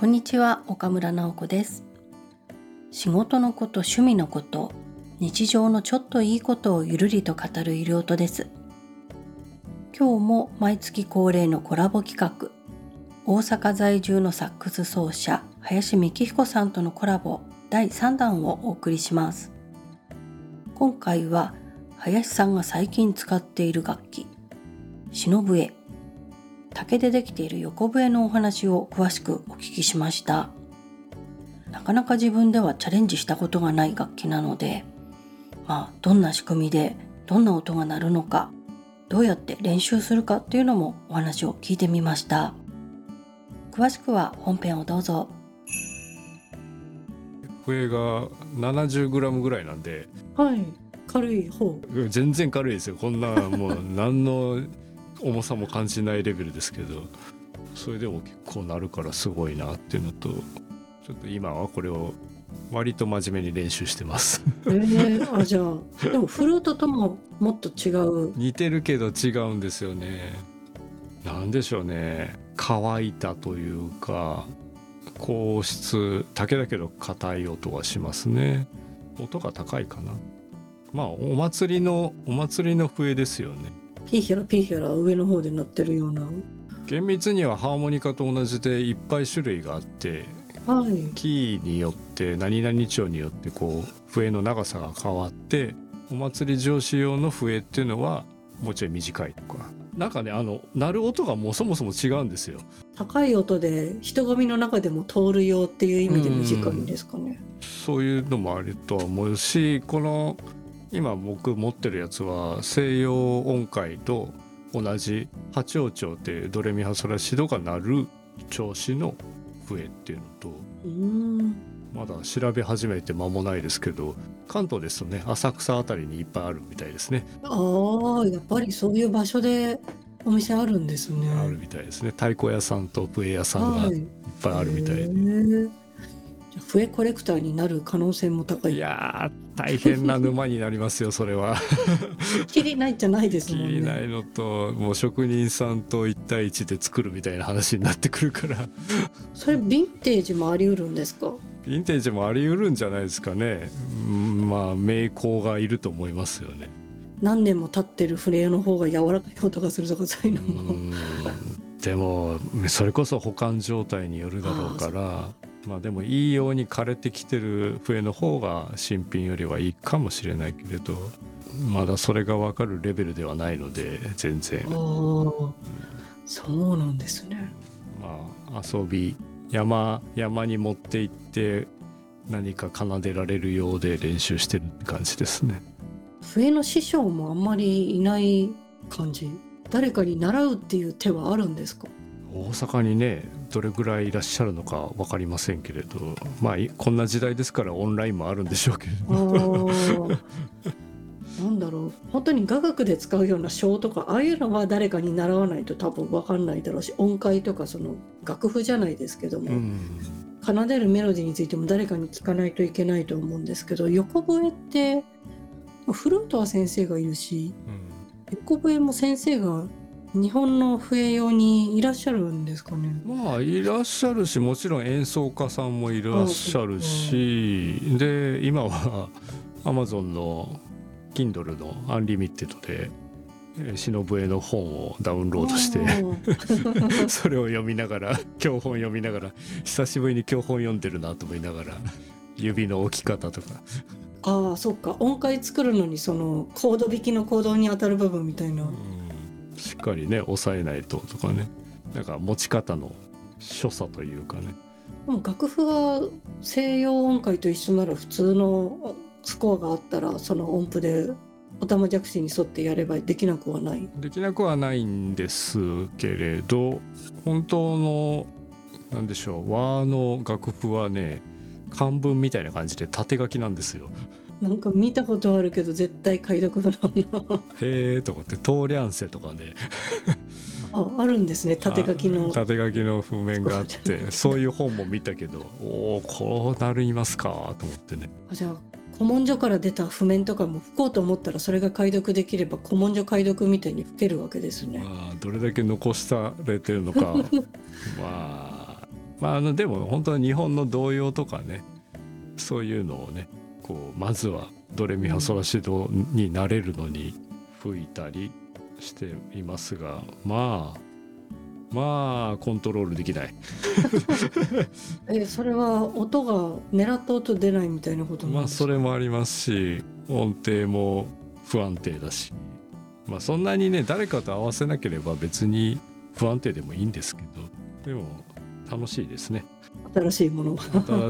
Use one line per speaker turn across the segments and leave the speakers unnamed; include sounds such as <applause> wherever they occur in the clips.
こんにちは岡村直子です。仕事のこと趣味のこと日常のちょっといいことをゆるりと語る医療とです。今日も毎月恒例のコラボ企画大阪在住のサックス奏者林幹彦さんとのコラボ第3弾をお送りします。今回は林さんが最近使っている楽器篠笛竹でできている横笛のお話を詳しくお聞きしました。なかなか自分ではチャレンジしたことがない楽器なのでまあどんな仕組みでどんな音が鳴るのかどうやって練習するかっていうのもお話を聞いてみました。詳しくは本編をどうぞ。
笛が 70g ぐらいなんで
はい。軽い方。
全然軽いですよ。こんなもう何の重さも感じないレベルですけどそれでも結構なるからすごいなっていうのとちょっと今はこれを割と真面目に練習してます。
えー、あじゃあでもフルートとももっと違う。
似てるけど違うんですよね。なんでしょうね。乾いたというか硬質竹だけど硬い音がしますね。音が高いかな。まあお祭りのお祭りの笛ですよね
ピーヒャラピーヒャラ上の方で鳴ってるような。
厳密にはハーモニカと同じでいっぱい種類があって
はい。
キーによって何々調によってこう笛の長さが変わってお祭り上司用の笛っていうのはもうちょい短いとか。なんかねあの鳴る音がもうそもそも違うんですよ。
高い音で人混みの中でも通るよっていう意味で短いんですかね。
そういうのもあるとは思うしこの今僕持ってるやつは西洋音階と同じ八王朝ってドレミファソラシドが鳴る調子の笛っていうのと
うん
まだ調べ始めて間もないですけど関東ですとね浅草あたりにいっぱいあるみたいですね。
ああやっぱりそういう場所でお店あるんですね。
あるみたいですね。太鼓屋さんと笛屋さんが
はい
っぱいあるみたいで、
へー。じゃあ笛コレクターになる可能性も高い。
いやー大変な沼になりますよそれは。<laughs>
きりないじゃないです
気
もんね。
にないのともう職人さんと一対一で作るみたいな話になってくるから。
それヴィンテージもあり得るんですか？
ヴィンテージもあり得るんじゃないですかね。うんまあ名工がいると思いますよね。
何年も経ってる笛の方が柔らかい音がするとかそういうの
う
も
ん。でもそれこそ保管状態によるだろうからまあでもいいように枯れてきてる笛の方が新品よりはいいかもしれないけれどまだそれが分かるレベルではないので全然。
ああそうなんですね。
まあ遊び山山に持って行って何か奏でられるようで練習してるって感じですね。
笛の師匠もあんまりいない感じ。誰かに習うっていう手はあるんですか？
大阪にねどれぐらいいらっしゃるのか分かりませんけれどまあいこんな時代ですからオンラインもあるんでしょうけれ
あ
ど
ー。なんだろう。本当に雅楽で使うような章とかああいうのは誰かに習わないと多分分かんないだろうし音階とかその楽譜じゃないですけども、
うん。
奏でるメロディーについても誰かに聞かないといけないと思うんですけど横笛ってフルートは先生がいるし横笛も先生が日本の笛用にいらっしゃるんですかね？
まあいらっしゃるしもちろん演奏家さんもいらっしゃるしで今は Amazon の Kindle の Unlimited でえー篠笛の本をダウンロードして
あ <laughs>
それを読みながら教本読みながら久しぶりに教本読んでるなと思いながら指の置き方とか。
ああそっか。音階作るのにそのコード弾きのコードに当たる部分みたいな、
うんしっかりね押さえないととかね。なんか持ち方の所作というかね。
楽譜は西洋音階と一緒なら普通のスコアがあったらその音符でオタマジャクシに沿ってやればできなくはない。
できなくはないんですけれど本当のなんでしょう和の楽譜はね漢文みたいな感じで縦書きなんですよ。
なんか見たことあるけど絶対解読不能な
へえと思って「トーリャンセ」とかね。<laughs>
ああるんですね縦書きの。
あ縦書きの譜面があって <laughs> そういう本も見たけどおおこうなりますかと思ってね。
あじゃあ古文書から出た譜面とかも吹こうと思ったらそれが解読できれば古文書解読みたいに吹けるわけですね。
まあどれだけ残されてるのか。<laughs> まあまああのでも本当に日本の童謡とかねそういうのをねこうまずはドレミファソラシドになれるのに吹いたりしていますがまあまあコントロールできない。<laughs>
えそれは音が狙った音出ないみたいなこと
まあそれもありますし音程も不安定だし。まあそんなにね誰かと合わせなければ別に不安定でもいいんですけどでも楽しいですね。
新しいものが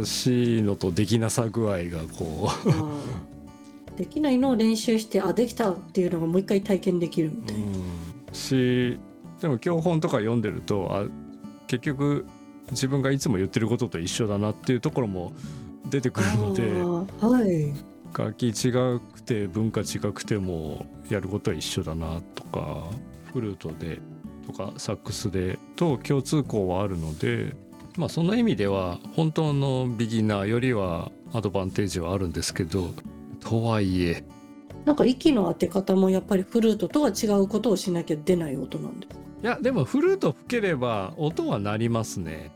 新しいのとできなさ具合がこう。<laughs>
できないのを練習してあできたっていうのがもう一回体験できるみたいな、
うん。しでも教本とか読んでるとあ結局自分がいつも言ってることと一緒だなっていうところも出てくるので
はい。
楽器違くて文化違くてもやることは一緒だなとかフルートでとかサックスでと共通項はあるのでまあその意味では本当のビギナーよりはアドバンテージはあるんですけどとはいえ
なんか息の当て方もやっぱりフルートとは違うことをしなきゃ出ない音なんです
いやでもフルート吹ければ音は鳴りますね。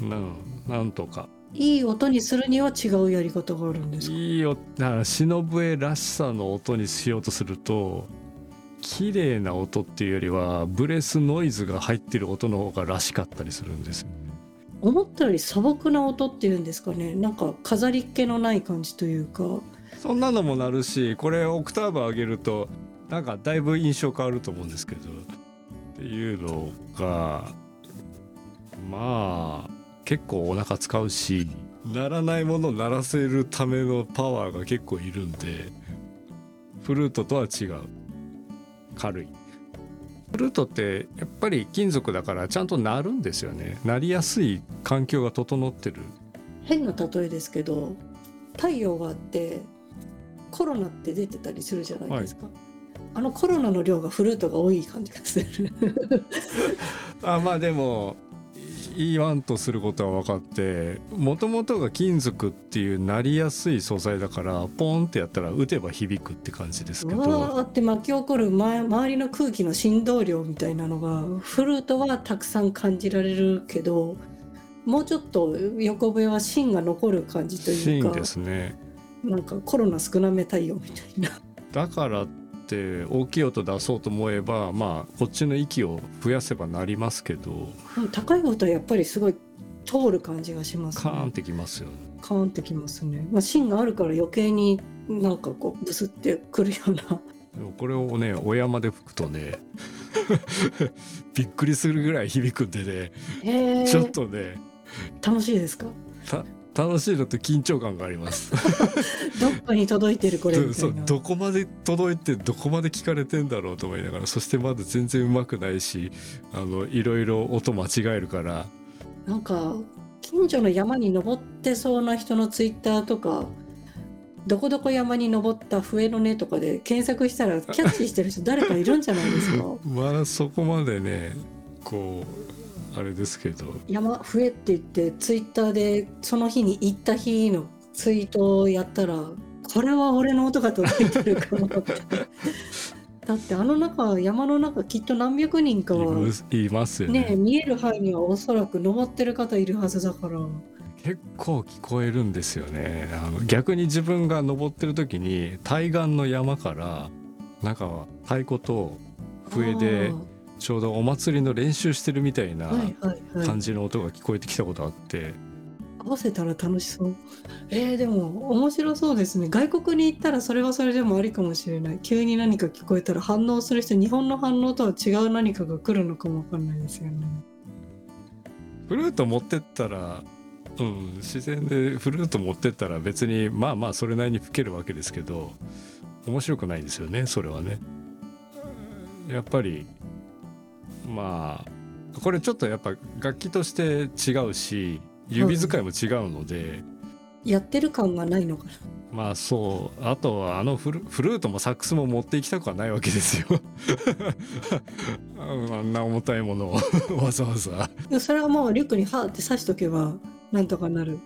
うんなんとか。
いい音にするには違うやり方があるんですか？
いいよだから忍笛らしさの音にしようとすると綺麗な音っていうよりはブレスノイズが入ってる音の方がらしかったりするんですよね。
思ったより素朴な音っていうんですかね。なんか飾りっ気のない感じというか。
そんなのも鳴るしこれオクターブ上げるとなんかだいぶ印象変わると思うんですけどっていうのがまあ結構お腹使うし鳴らないものを鳴らせるためのパワーが結構いるんでフルートとは違う軽い。フルートってやっぱり金属だからちゃんと鳴るんですよね。鳴りやすい環境が整ってる。
変な例えですけど太陽があってコロナって出てたりするじゃないですか、あのコロナの量がフルートが多い感じがする。<laughs>
あまあでも言わんとすることは分かってもともとが金属っていうなりやすい素材だからポンってやったら打てば響くって感じですけ
う
ど
わーって巻き起こる前周りの空気の振動量みたいなのがフルートはたくさん感じられるけどもうちょっと横笛は芯が残る感じというか
芯ですね。
なんかコロナ少なめ太陽みたいな。
だからって大きい音出そうと思えばまあこっちの息を増やせばなりますけど。
うん高い音はやっぱりすごい通る感じがしますね。
カーンってきますよね。
カーンってきますね、まあ、芯があるから余計になんかこうブスってくるような。
これをねお山で吹くとね <laughs> びっくりするぐらい響くんでね。ちょっとね。
楽しいですか？
た楽しいのと緊張感があります。
どっかに届いてるこれみた
そ
いうな
どこまで届いてどこまで聞かれてんだろうと思いながらそしてまだ全然うまくないしあのいろいろ音間違えるから。
なんか近所の山に登ってそうな人のツイッターとかどこどこ山に登った笛の音とかで検索したらキャッチしてる人誰かいるんじゃないですか？<laughs>
まだそこまでねこうあれですけど。
山笛って言ってツイッターでその日に行った日のツイートをやったらこれは俺の音が届いてるかも。だってあの中山の中きっと何百人か
い
は
いますよね。
ね見える範囲にはおそらく登ってる方いるはずだから。
結構聞こえるんですよね。あの逆に自分が登ってる時に対岸の山からなんか太鼓と笛でちょうどお祭りの練習してるみたいな感じの音が聞こえてきたことあって、
合わせたら楽しそう。えー、でも面白そうですね。外国に行ったらそれはそれでもありかもしれない。急に何か聞こえたら反応する人日本の反応とは違う何かが来るのかもわかんないですよね。
フルート持ってったら、うん、自然でフルート持ってったら別にまあまあそれなりに吹けるわけですけど面白くないんですよねそれはね。やっぱりまあこれちょっとやっぱ楽器として違うし指使いも違うので、
やってる感がないのかな。
まあそう。あとはあのフルフルートもサックスも持っていきたくはないわけですよ。<laughs> あんな重たいものを <laughs> わざわざ。
それはもうリュックにハーって刺しとけばなんとかなる。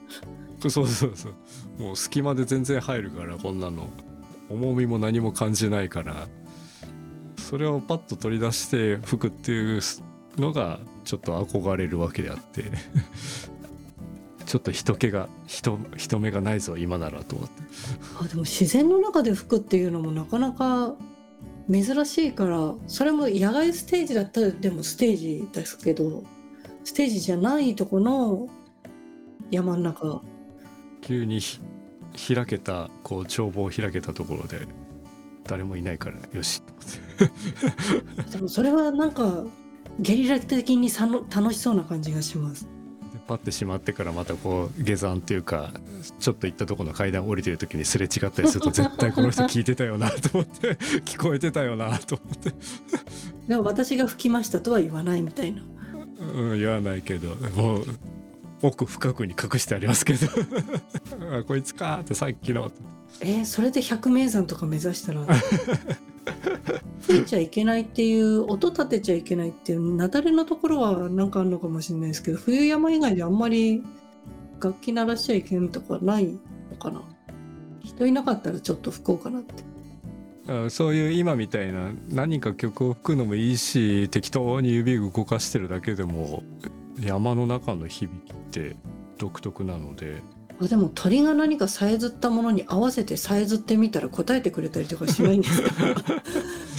そうそうそう。もう隙間で全然入るからこんなの。重みも何も感じないからそれをパッと取り出して吹くっていうのがちょっと憧れるわけであって <laughs> ちょっと人気が人人目がないぞ今ならと思って。
あでも自然の中で吹くっていうのもなかなか珍しいからそれも野外ステージだったらでもステージですけどステージじゃないとこの山の中。
急にひ開けたこう眺望を開けたところで誰もいないからよし
でもそれはなんかゲリラ的にさの楽しそうな感じがします。
でパッてしまってからまたこう下山っていうかちょっと行ったところの階段降りてる時にすれ違ったりすると絶対この人聞いてたよなと思って <laughs> 聞こえてたよなと思って、
でも私が吹きましたとは言わないみたいな。
うん、言わないけどもう奥深くに隠してありますけど。<laughs> あこいつかってさっきの。
えーそれで百名山とか目指したら。吹いちゃいけないっていう音立てちゃいけないっていう雪崩のところはなんかあるのかもしれないですけど冬山以外であんまり楽器鳴らしちゃいけんとかないのかな。人いなかったらちょっと吹こうかなって。
あそういう今みたいな何か曲を吹くのもいいし適当に指動かしてるだけでも山の中の響きって独特なので。
あでも鳥が何かさえずったものに合わせてさえずってみたら答えてくれたりとかしないんですか？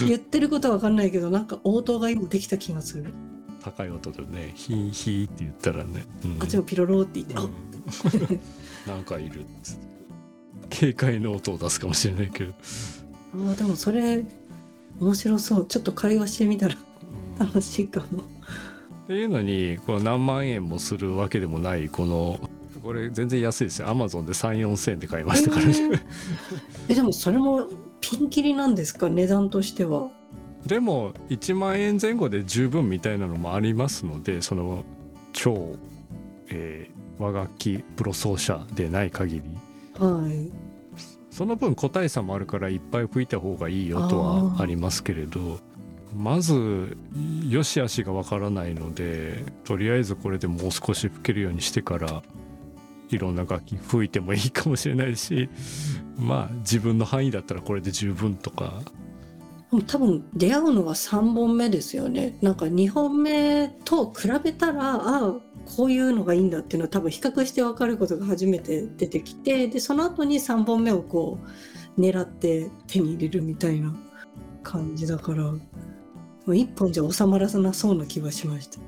<laughs> 言ってることは分かんないけどなんか応答が今できた気がする、
高い音でね「ヒーヒー」って言ったらね、うん。
あっちもピロローって言って、あ
うん。<laughs> なんかいるっつって。警戒の音を出すかもしれないけど、
あーでもそれ面白そう。ちょっと会話してみたら
うん。
楽しいかも
っていうのにこの何万円もするわけでもないこのこれ全然安いですよ。アマゾンで3 4千円で買いましたからね、<laughs>
えーえでもそれもピンキリなんですか？値段としては。
でも1万円前後で十分みたいなのもありますのでその超、えー和楽器プロ奏者でない限り。
はい。
その分個体差もあるからいっぱい吹いた方がいいよとはありますけれどまず良し悪しがわからないのでとりあえずこれでもう少し吹けるようにしてからいろんな楽器吹いてもいいかもしれないし <laughs> まあ自分の範囲だったらこれで十分とか。
多分出会うのは3本目ですよね。なんか2本目と比べたらああこういうのがいいんだっていうのは多分比較して分かることが初めて出てきてでその後に3本目をこう狙って手に入れるみたいな感じだから。もう1本じゃ収まらなそうな気はしました。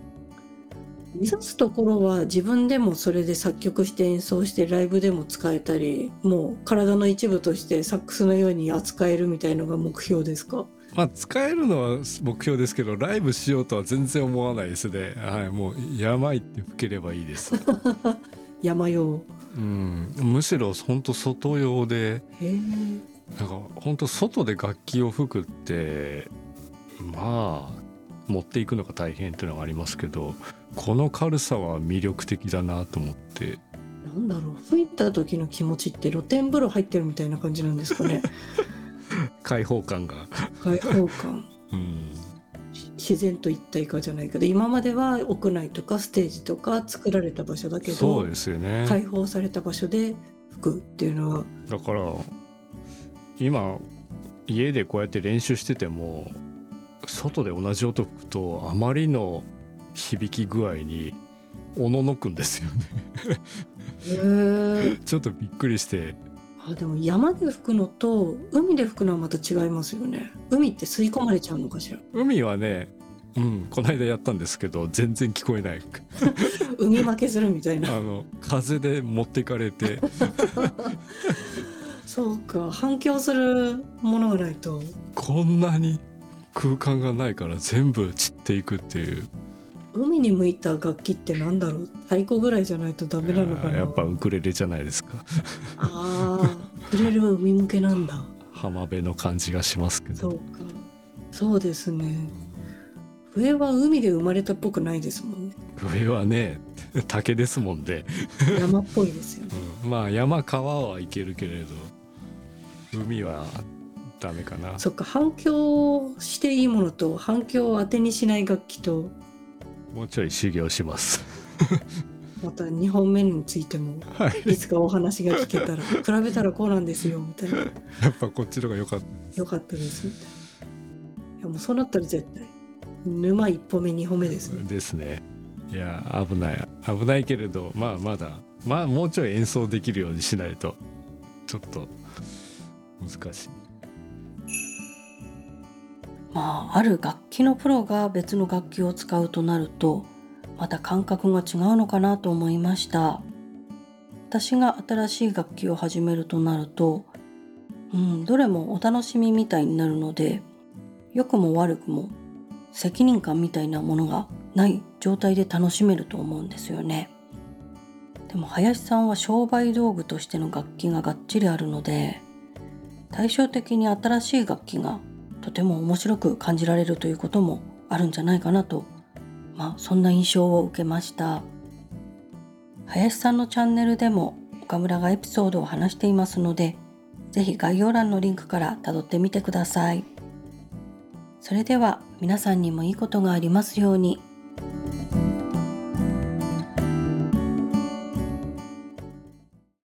目指すところは自分でもそれで作曲して演奏してライブでも使えたりもう体の一部としてサックスのように扱えるみたいのが目標ですか？
まあ使えるのは目標ですけどライブしようとは全然思わないですね。はいもう山行って吹ければいいです。<laughs>
山用。
うん。むしろ本当外用でなんか本当外で楽器を吹くってまあ持っていくのが大変っていうのがありますけどこの軽さは魅力的だなと思って。
なんだろう吹いた時の気持ちって露天風呂入ってるみたいな感じなんですかね。<laughs>
開放感が、
開放感。<laughs>
うん、
自然と一体化じゃないけど今までは屋内とかステージとか作られた場所だけど
そうですよね、
開放された場所で吹くっていうのは。
だから今家でこうやって練習してても外で同じ音吹くとあまりの響き具合におののくんですよね。
へえ
ちょっとびっくりして。
あでも山で吹くのと海で吹くのはまた違いますよね。海って吸い込まれちゃうのかしら？
海はねうんこの間やったんですけど全然聞こえない。<laughs>
海負けするみたいな。
あの風で持ってかれて。<laughs>
そうか反響するものがないと。
こんなに空間がないから全部散っていくっていう。
海に向いた楽器ってなんだろう？太鼓ぐらいじゃないとダメなのかな？
やっぱウクレレじゃないですか。
ああウクレレは海向けなんだ。
浜辺の感じがしますけど。
そうか。そうですね。上は海で生まれたっぽくないですもんね。
上はね <laughs> 竹ですもんで、
山っぽいですよね。
うん。まあ山川はいけるけれど海はダメかな。
そっか反響していいものと反響を当てにしない楽器と。
もうちょい修行します。
また2本目についても
はい。
いつかお話が聞けたら。<laughs> 比べたらこうなんですよみたいな。
やっぱこっちの方が良かった。
よかったです。みたいないやもうそうなったら絶対沼一歩目二歩目ですね。
ですね。いや危ない。危ないけれどまあまだまあもうちょい演奏できるようにしないとちょっと難しい
まあある楽器のプロが別の楽器を使うとなるとまた感覚が違うのかなと思いました。私が新しい楽器を始めるとなるとうんどれもお楽しみみたいになるので良くも悪くも責任感みたいなものがない状態で楽しめると思うんですよね。でも林さんは商売道具としての楽器ががっちりあるので対照的に新しい楽器がとても面白く感じられるということもあるんじゃないかなと。まあそんな印象を受けました。林さんのチャンネルでも岡村がエピソードを話していますので是非概要欄のリンクからたどってみてください。それでは皆さんにもいいことがありますように。